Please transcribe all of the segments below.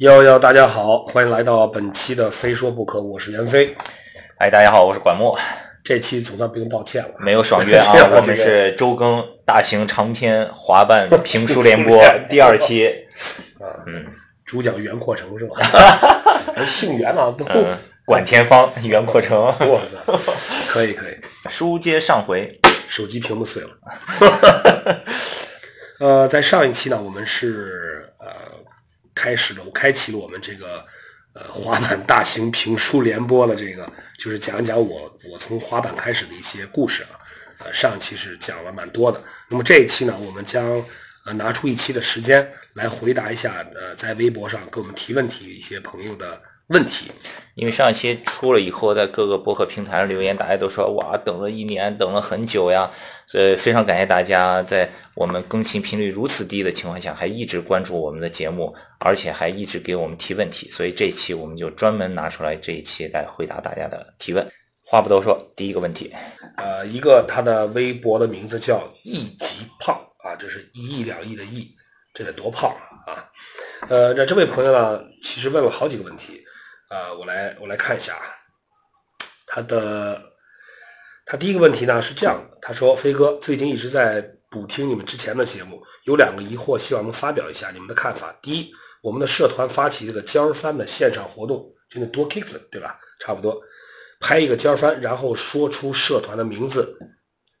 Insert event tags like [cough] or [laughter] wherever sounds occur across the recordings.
幺幺，大家好，欢迎来到本期的《非说不可》，我是袁飞。哎，大家好，我是管墨。这期总算不用道歉了，没有爽约啊，[laughs] 我们是周更大型长篇滑板评书联播 [laughs] 第二期。[laughs] 嗯，主讲袁阔成是吧？姓袁啊，都管天方，袁阔成。我操，可以可以。书接上回，手机屏幕碎了。呃，在上一期呢，我们是呃开始了，我开启了我们这个呃滑板大型评书联播的这个，就是讲讲我我从滑板开始的一些故事啊。呃，上一期是讲了蛮多的，那么这一期呢，我们将呃拿出一期的时间来回答一下呃在微博上给我们提问题一些朋友的。问题，因为上一期出了以后，在各个博客平台上留言，大家都说哇，等了一年，等了很久呀，所以非常感谢大家在我们更新频率如此低的情况下，还一直关注我们的节目，而且还一直给我们提问题，所以这期我们就专门拿出来这一期来回答大家的提问。话不多说，第一个问题，呃，一个他的微博的名字叫亿级胖啊，这是一亿两亿的亿，这得多胖啊？呃，那这位朋友呢，其实问了好几个问题。呃，我来我来看一下啊，他的他第一个问题呢是这样的，他说飞哥最近一直在补听你们之前的节目，有两个疑惑，希望能发表一下你们的看法。第一，我们的社团发起这个尖儿翻的线上活动，就那多 kick 对吧？差不多，拍一个尖儿翻，然后说出社团的名字，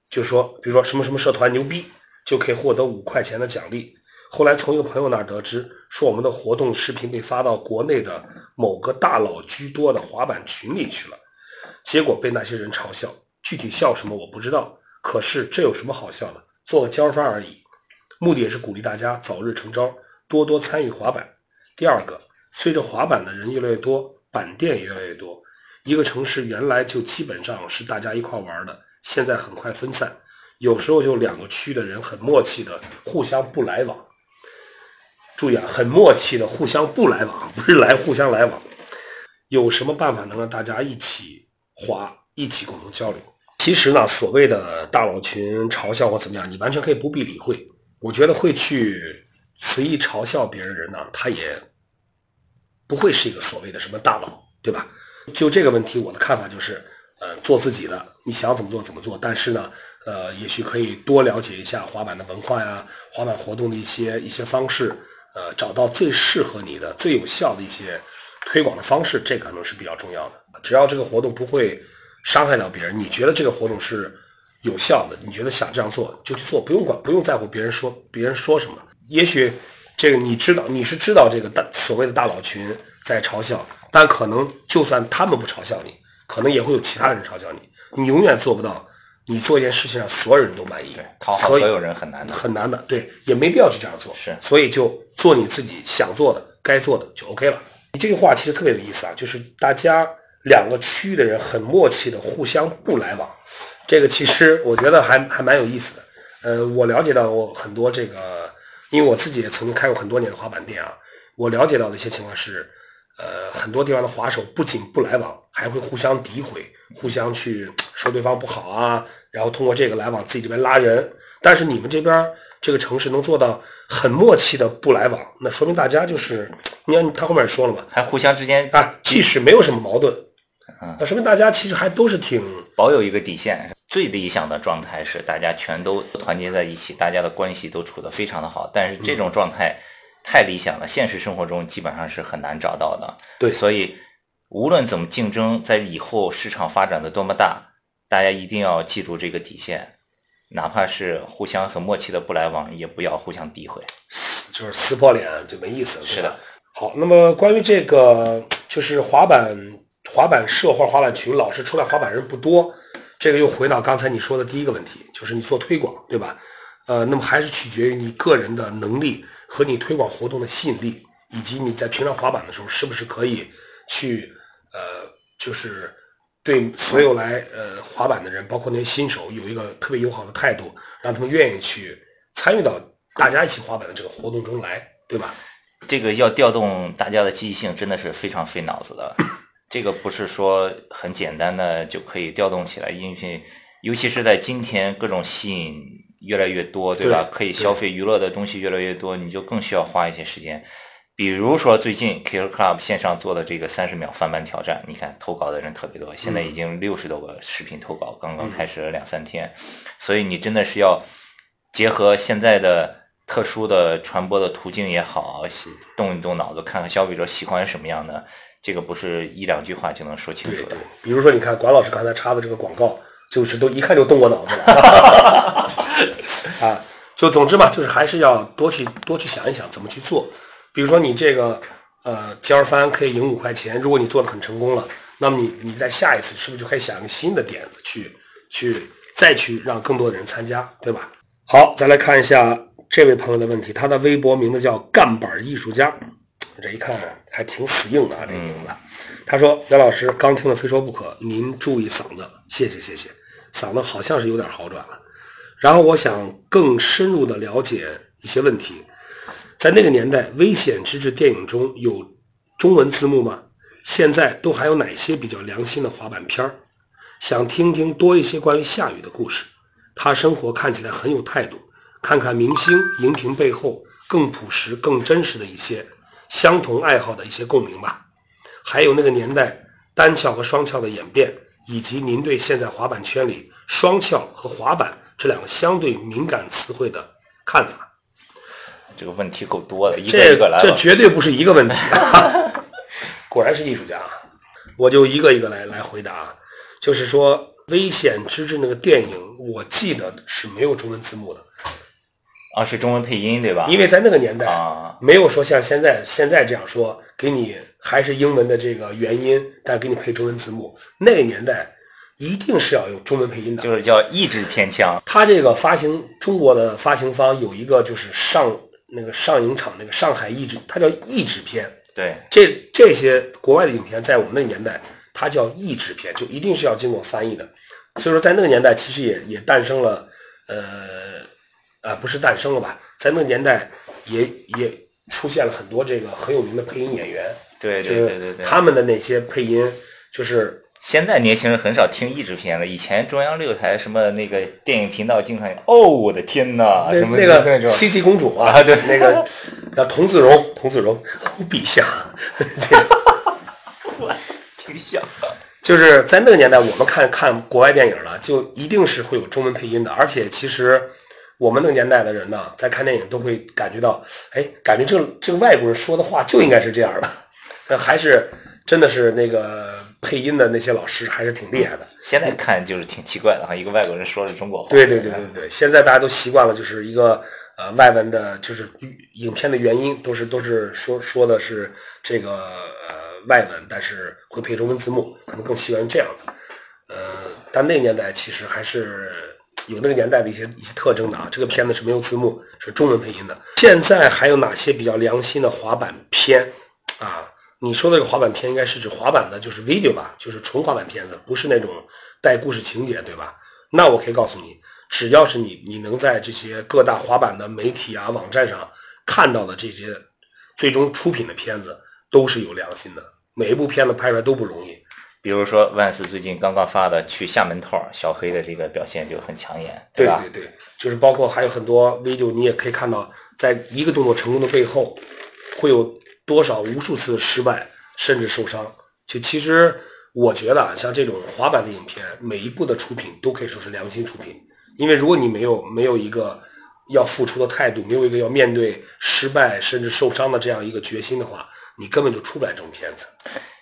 就说比如说什么什么社团牛逼，就可以获得五块钱的奖励。后来从一个朋友那儿得知，说我们的活动视频被发到国内的某个大佬居多的滑板群里去了，结果被那些人嘲笑，具体笑什么我不知道。可是这有什么好笑的？做个尖翻而已，目的也是鼓励大家早日成招，多多参与滑板。第二个，随着滑板的人越来越多，板店也越来越多，一个城市原来就基本上是大家一块玩的，现在很快分散，有时候就两个区的人很默契的互相不来往。注意啊，很默契的互相不来往，不是来互相来往。有什么办法能让大家一起滑，一起共同交流？其实呢，所谓的大佬群嘲笑或怎么样，你完全可以不必理会。我觉得会去随意嘲笑别人的人呢，他也不会是一个所谓的什么大佬，对吧？就这个问题，我的看法就是，呃，做自己的，你想怎么做怎么做。但是呢，呃，也许可以多了解一下滑板的文化呀，滑板活动的一些一些方式。呃，找到最适合你的、最有效的一些推广的方式，这可能是比较重要的。只要这个活动不会伤害到别人，你觉得这个活动是有效的，你觉得想这样做就去做，不用管，不用在乎别人说别人说什么。也许这个你知道，你是知道这个大所谓的大佬群在嘲笑，但可能就算他们不嘲笑你，可能也会有其他人嘲笑你。你永远做不到。你做一件事情让所有人都满意，讨好所有人很难的，很难的。对，也没必要去这样做。是，所以就做你自己想做的、该做的就 OK 了。你这句话其实特别有意思啊，就是大家两个区域的人很默契的互相不来往，这个其实我觉得还还蛮有意思的。呃，我了解到我很多这个，因为我自己也曾经开过很多年的滑板店啊，我了解到的一些情况是。呃，很多地方的滑手不仅不来往，还会互相诋毁，互相去说对方不好啊，然后通过这个来往自己这边拉人。但是你们这边这个城市能做到很默契的不来往，那说明大家就是，你看他后面也说了嘛，还互相之间啊，即使没有什么矛盾，那说明大家其实还都是挺保有一个底线。最理想的状态是大家全都团结在一起，大家的关系都处得非常的好。但是这种状态。太理想了，现实生活中基本上是很难找到的。对，所以无论怎么竞争，在以后市场发展的多么大，大家一定要记住这个底线，哪怕是互相很默契的不来往，也不要互相诋毁，就是撕破脸就没意思了。是的。好，那么关于这个，就是滑板滑板社或滑板群老是出来滑板人不多，这个又回到刚才你说的第一个问题，就是你做推广，对吧？呃，那么还是取决于你个人的能力和你推广活动的吸引力，以及你在平常滑板的时候是不是可以去呃，就是对所有来呃滑板的人，包括那些新手，有一个特别友好的态度，让他们愿意去参与到大家一起滑板的这个活动中来，对吧？这个要调动大家的积极性，真的是非常费脑子的。这个不是说很简单的就可以调动起来，因为尤其是在今天各种吸引。越来越多，对吧？可以消费娱乐的东西越来越多，你就更需要花一些时间。比如说最近 Killer Club 线上做的这个三十秒翻版挑战，你看投稿的人特别多，现在已经六十多个视频投稿，刚刚开始了两三天，所以你真的是要结合现在的特殊的传播的途径也好，动一动脑子，看看消费者喜欢什么样的，这个不是一两句话就能说清楚的。比如说，你看管老师刚才插的这个广告，就是都一看就动过脑子了 [laughs] 啊。就总之嘛，就是还是要多去多去想一想怎么去做。比如说你这个呃尖儿翻可以赢五块钱，如果你做的很成功了，那么你你在下一次是不是就可以想一个新的点子去去再去让更多的人参加，对吧？好，再来看一下这位朋友的问题，他的微博名字叫干板艺术家，这一看还挺死硬的啊，这个名字。他说：“杨老师刚听了非说不可，您注意嗓子，谢谢谢谢，嗓子好像是有点好转了。然后我想更深入的了解一些问题。”在那个年代，《危险之至》电影中有中文字幕吗？现在都还有哪些比较良心的滑板片儿？想听听多一些关于夏雨的故事。他生活看起来很有态度，看看明星荧屏背后更朴实、更真实的一些相同爱好的一些共鸣吧。还有那个年代单翘和双翘的演变，以及您对现在滑板圈里双翘和滑板这两个相对敏感词汇的看法。这个问题够多的，一个一个来这绝对不是一个问题，[laughs] 果然是艺术家啊！我就一个一个来来回答。就是说，《危险之至》那个电影，我记得是没有中文字幕的啊，是中文配音对吧？因为在那个年代啊，没有说像现在现在这样说，给你还是英文的这个原音，但给你配中文字幕。那个年代一定是要有中文配音的，就是叫译制片腔。它这个发行中国的发行方有一个就是上。那个上影厂那个上海译制，它叫译制片。对，这这些国外的影片，在我们那个年代，它叫译制片，就一定是要经过翻译的。所以说，在那个年代，其实也也诞生了，呃，呃，不是诞生了吧？在那个年代，也也出现了很多这个很有名的配音演员。对对对对对，他们的那些配音就是。现在年轻人很少听译制片了。以前中央六台什么那个电影频道经常有。哦，我的天哪！什么那个 C C 公主啊，对，那个叫童子荣，童子荣，陛下。[laughs] [laughs] 我挺像。就是在那个年代，我们看看国外电影了，就一定是会有中文配音的。而且其实我们那个年代的人呢，在看电影都会感觉到，哎，感觉这个这个外国人说的话就应该是这样的。[laughs] 那还是真的是那个。配音的那些老师还是挺厉害的。现在看就是挺奇怪的哈，一个外国人说的中国话。对对对对对，现在大家都习惯了，就是一个呃外文的，就是影片的原因都是都是说说的是这个呃外文，但是会配中文字幕，可能更习惯这样的。呃，但那个年代其实还是有那个年代的一些一些特征的啊。这个片子是没有字幕，是中文配音的。现在还有哪些比较良心的滑板片啊？你说的这个滑板片应该是指滑板的，就是 video 吧，就是纯滑板片子，不是那种带故事情节，对吧？那我可以告诉你，只要是你你能在这些各大滑板的媒体啊网站上看到的这些最终出品的片子，都是有良心的。每一部片子拍出来都不容易。比如说万斯最近刚刚发的去厦门套，小黑的这个表现就很抢眼，对吧？对对，就是包括还有很多 video，你也可以看到，在一个动作成功的背后，会有。多少无数次失败，甚至受伤，就其实我觉得啊，像这种滑板的影片，每一部的出品都可以说是良心出品。因为如果你没有没有一个要付出的态度，没有一个要面对失败甚至受伤的这样一个决心的话，你根本就出不来这种片子。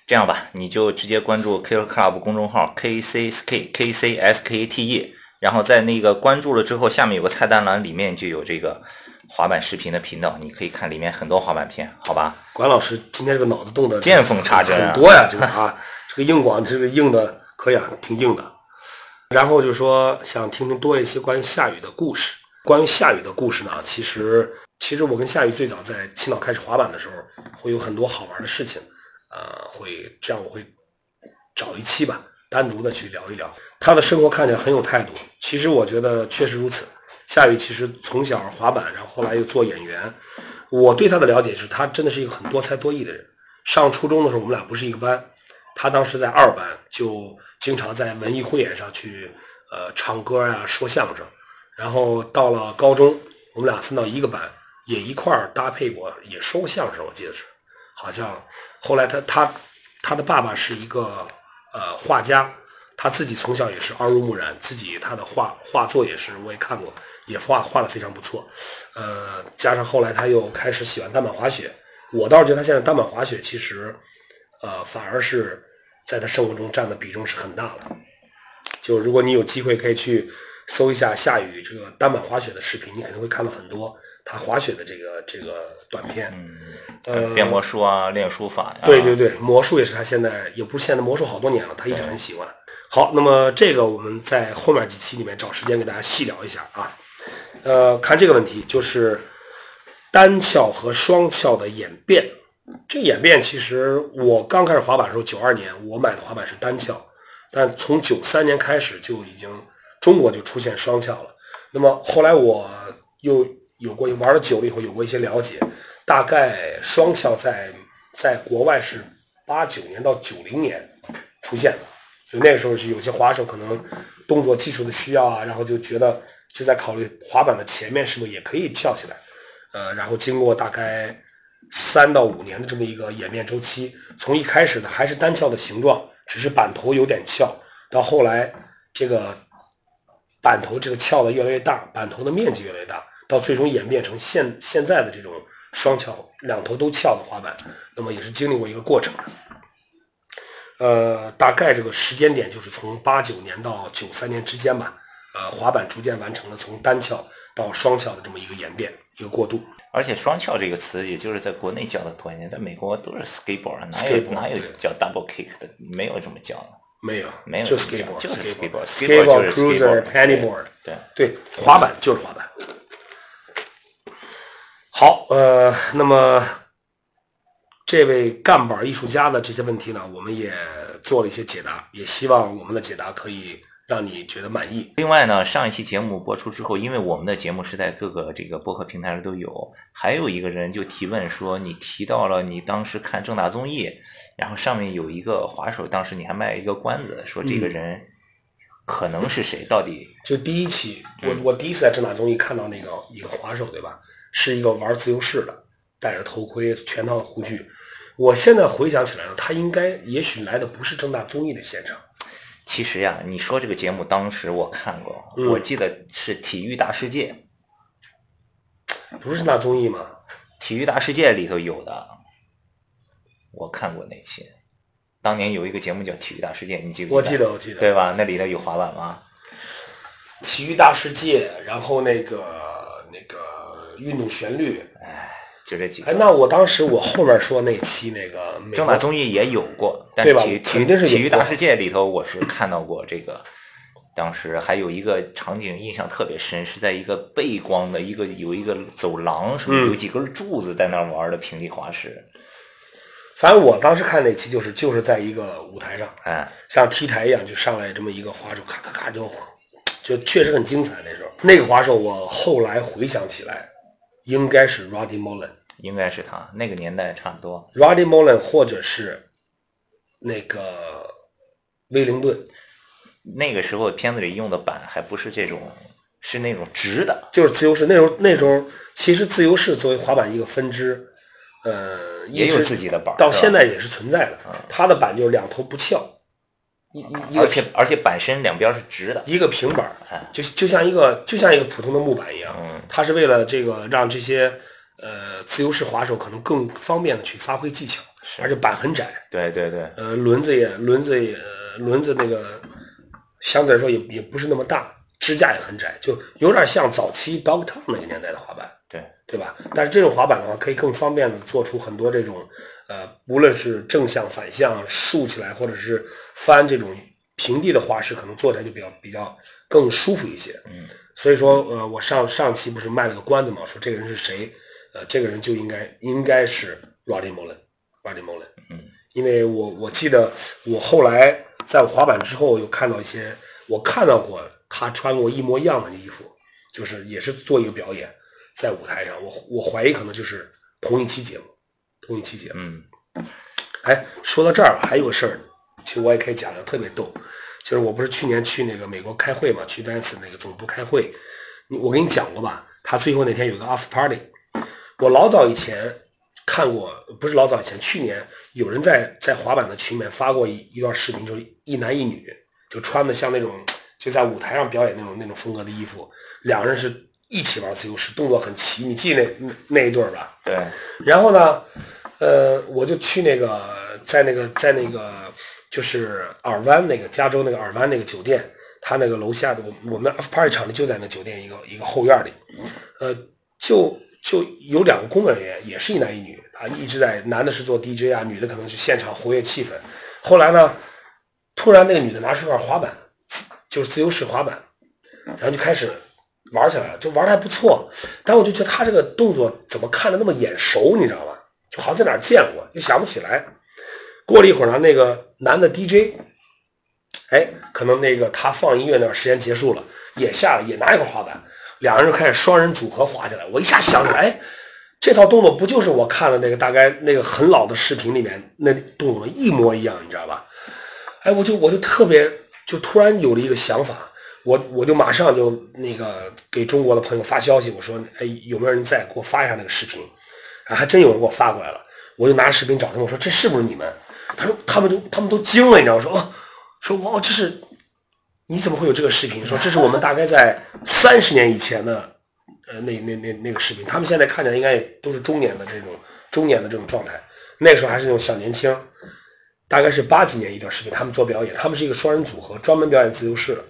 这样吧，你就直接关注 Killer Club 公众号 K C S K K C S K T E，然后在那个关注了之后，下面有个菜单栏，里面就有这个。滑板视频的频道，你可以看里面很多滑板片，好吧？管老师今天这个脑子动的见缝插针很多呀，这个啊，这个硬广这个硬的可以啊，挺硬的。然后就说想听听多一些关于夏雨的故事。关于夏雨的故事呢，其实其实我跟夏雨最早在青岛开始滑板的时候，会有很多好玩的事情，呃，会这样我会找一期吧，单独的去聊一聊他的生活，看起来很有态度。其实我觉得确实如此。夏雨其实从小滑板，然后后来又做演员。我对他的了解是，他真的是一个很多才多艺的人。上初中的时候，我们俩不是一个班，他当时在二班，就经常在文艺汇演上去，呃，唱歌呀，说相声。然后到了高中，我们俩分到一个班，也一块儿搭配过，也说过相声，我记得是，好像后来他他他的爸爸是一个呃画家，他自己从小也是耳濡目染，自己他的画画作也是我也看过，也画画的非常不错，呃，加上后来他又开始喜欢单板滑雪，我倒是觉得他现在单板滑雪其实呃反而是在他生活中占的比重是很大的，就如果你有机会可以去。搜一下夏雨这个单板滑雪的视频，你肯定会看到很多他滑雪的这个这个短片。嗯，变魔术啊，练书法呀。对对对，魔术也是他现在也不是现在魔术好多年了，他一直很喜欢。好，那么这个我们在后面几期里面找时间给大家细聊一下啊。呃，看这个问题就是单翘和双翘的演变。这个演变其实我刚开始滑板的时候，九二年我买的滑板是单翘，但从九三年开始就已经。中国就出现双翘了，那么后来我又有过玩了久了以后有过一些了解，大概双翘在在国外是八九年到九零年出现的，就那个时候是有些滑手可能动作技术的需要啊，然后就觉得就在考虑滑板的前面是不是也可以翘起来，呃，然后经过大概三到五年的这么一个演变周期，从一开始的还是单翘的形状，只是板头有点翘，到后来这个。板头这个翘的越来越大，板头的面积越来越大，到最终演变成现现在的这种双翘，两头都翘的滑板，那么也是经历过一个过程。呃，大概这个时间点就是从八九年到九三年之间吧。呃，滑板逐渐完成了从单翘到双翘的这么一个演变，一个过渡。而且“双翘”这个词，也就是在国内叫的多一点，在美国都是 skateboard，哪有哪有叫 double kick 的，没有这么叫的。没有，没有，就 skateboard，就是 skateboard，skateboard cruiser pennyboard，对对，滑板就是滑板。好，呃，那么这位干板艺术家的这些问题呢，我们也做了一些解答，也希望我们的解答可以。让你觉得满意。另外呢，上一期节目播出之后，因为我们的节目是在各个这个播客平台上都有，还有一个人就提问说，你提到了你当时看正大综艺，然后上面有一个滑手，当时你还卖一个关子，说这个人可能是谁？到底？就第一期，我我第一次在正大综艺看到那个一个滑手，对吧？是一个玩自由式的，戴着头盔，全套护具。我现在回想起来呢，他应该也许来的不是正大综艺的现场。其实呀，你说这个节目当时我看过，我记得是《体育大世界》，不是那综艺吗？《体育大世界》里头有的，我看过那期。当年有一个节目叫《体育大世界》，你记不？我记得，我记得，对吧？那里头有滑板吗？《体育大世界》，然后那个那个运动旋律，哎。就这几个。哎，那我当时我后面说那期那个正大综艺也有过，但体肯定是体育大世界里头我是看到过这个。当时还有一个场景印象特别深，是在一个背光的一个有一个走廊，什么有几根柱子在那玩的平地滑石。反正我当时看那期就是就是在一个舞台上，哎，像 T 台一样就上来这么一个滑手，咔咔咔就就确实很精彩那时候。那个滑手我后来回想起来。应该是 Roddy Mullen，应该是他那个年代差不多。Roddy Mullen 或者是那个威灵顿，那个时候片子里用的板还不是这种，是那种直的，就是自由式。那时候那时候其实自由式作为滑板一个分支，呃，也有自己的板，到现在也是存在的。它的板就是两头不翘。一而且而且板身两边是直的，一个平板，就就像一个就像一个普通的木板一样。嗯，它是为了这个让这些呃自由式滑手可能更方便的去发挥技巧，而且板很窄。对对对。呃，轮子也轮子也轮子那个相对来说也也不是那么大，支架也很窄，就有点像早期 Dogtown 那个年代的滑板。对对吧？但是这种滑板的话，可以更方便的做出很多这种。呃，无论是正向、反向、竖起来，或者是翻这种平地的滑式，可能做起来就比较比较更舒服一些。嗯，所以说，呃，我上上期不是卖了个关子嘛，说这个人是谁？呃，这个人就应该应该是 Roddy Mullen，Roddy Mullen。嗯，因为我我记得我后来在滑板之后，又看到一些，我看到过他穿过一模一样的衣服，就是也是做一个表演，在舞台上，我我怀疑可能就是同一期节目。同一期节目，嗯，哎，说到这儿还有个事儿，其实我也可以讲讲，特别逗。就是我不是去年去那个美国开会嘛，去 Vans 那个总部开会，我跟你讲过吧？他最后那天有个 After Party，我老早以前看过，不是老早以前，去年有人在在滑板的群里面发过一一段视频，就是一男一女，就穿的像那种就在舞台上表演那种那种风格的衣服，两个人是一起玩自由式，动作很齐，你记那那那一对儿吧？对，然后呢，呃，我就去那个在那个在那个就是尔湾那个加州那个尔湾那个酒店，他那个楼下的我我们 party 场地就在那酒店一个一个后院里，呃，就就有两个工作人员，也是一男一女，啊，一直在男的是做 DJ 啊，女的可能是现场活跃气氛。后来呢，突然那个女的拿出块滑板，就是自由式滑板，然后就开始玩起来了，就玩的还不错。但我就觉得他这个动作怎么看着那么眼熟，你知道吧？就好像在哪见过，又想不起来。过了一会儿呢，那个男的 DJ，哎，可能那个他放音乐那段时间结束了，也下来也拿一块滑板，两人就开始双人组合滑起来。我一下想起来，哎，这套动作不就是我看了那个大概那个很老的视频里面那动作一模一样，你知道吧？哎，我就我就特别就突然有了一个想法，我我就马上就那个给中国的朋友发消息，我说，哎，有没有人在给我发一下那个视频？啊，还真有人给我发过来了，我就拿视频找他们，我说这是不是你们？他说他们都他们都惊了，你知道吗？说哦，说哇，这是你怎么会有这个视频？说这是我们大概在三十年以前的呃那那那那个视频，他们现在看起来应该也都是中年的这种中年的这种状态，那个时候还是那种小年轻，大概是八几年一段视频，他们做表演，他们是一个双人组合，专门表演自由式的，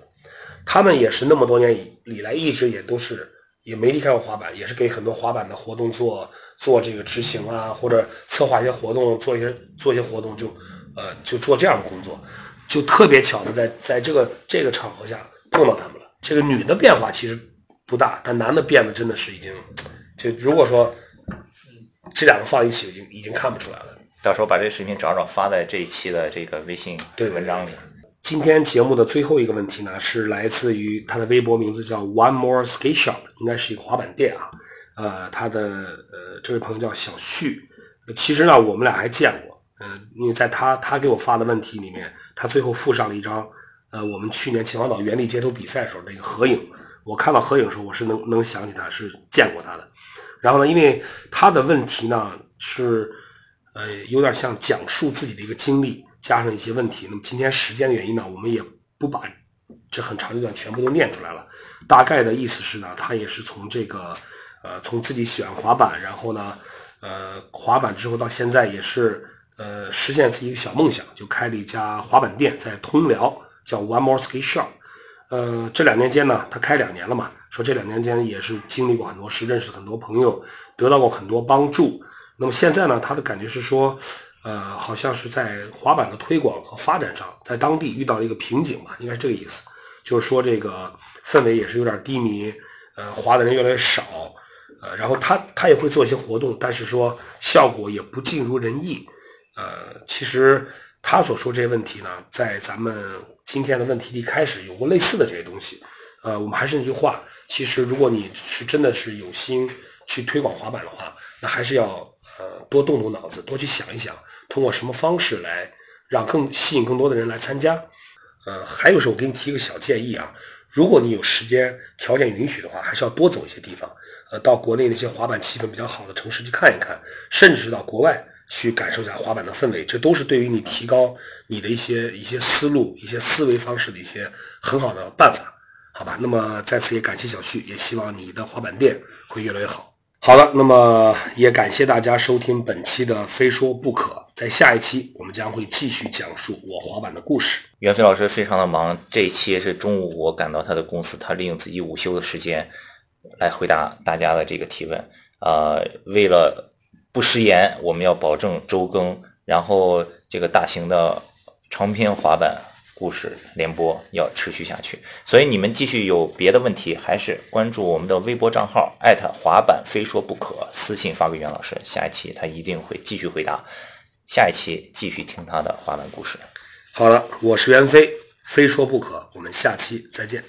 他们也是那么多年以以来一直也都是。也没离开过滑板，也是给很多滑板的活动做做这个执行啊，或者策划一些活动，做一些做一些活动，就呃就做这样的工作，就特别巧的在在这个这个场合下碰到他们了。这个女的变化其实不大，但男的变得真的是已经，就如果说这两个放一起，已经已经看不出来了。到时候把这个视频找找发在这一期的这个微信文章里。今天节目的最后一个问题呢，是来自于他的微博名字叫 One More Skate Shop，应该是一个滑板店啊。呃，他的呃这位朋友叫小旭。其实呢，我们俩还见过。呃，因为在他他给我发的问题里面，他最后附上了一张呃我们去年秦皇岛原力街头比赛时候那个合影。我看到合影的时候，我是能能想起他是见过他的。然后呢，因为他的问题呢是呃有点像讲述自己的一个经历。加上一些问题，那么今天时间的原因呢，我们也不把这很长一段全部都念出来了。大概的意思是呢，他也是从这个呃，从自己喜欢滑板，然后呢，呃，滑板之后到现在也是呃，实现自己一个小梦想，就开了一家滑板店，在通辽叫 One More Skate Shop。呃，这两年间呢，他开两年了嘛，说这两年间也是经历过很多事，认识很多朋友，得到过很多帮助。那么现在呢，他的感觉是说。呃，好像是在滑板的推广和发展上，在当地遇到了一个瓶颈吧，应该是这个意思。就是说这个氛围也是有点低迷，呃，滑的人越来越少，呃，然后他他也会做一些活动，但是说效果也不尽如人意。呃，其实他所说这些问题呢，在咱们今天的问题一开始有过类似的这些东西。呃，我们还是那句话，其实如果你是真的是有心去推广滑板的话，那还是要。呃，多动动脑子，多去想一想，通过什么方式来让更吸引更多的人来参加。呃，还有时候我给你提一个小建议啊，如果你有时间条件允许的话，还是要多走一些地方。呃，到国内那些滑板气氛比较好的城市去看一看，甚至是到国外去感受一下滑板的氛围，这都是对于你提高你的一些一些思路、一些思维方式的一些很好的办法，好吧？那么在此也感谢小旭，也希望你的滑板店会越来越好。好了，那么也感谢大家收听本期的《非说不可》。在下一期，我们将会继续讲述我滑板的故事。袁飞老师非常的忙，这一期是中午我赶到他的公司，他利用自己午休的时间来回答大家的这个提问。呃，为了不食言，我们要保证周更，然后这个大型的长篇滑板。故事联播要持续下去，所以你们继续有别的问题，还是关注我们的微博账号艾特滑板非说不可，私信发给袁老师，下一期他一定会继续回答，下一期继续听他的滑板故事。好了，我是袁飞，非说不可，我们下期再见。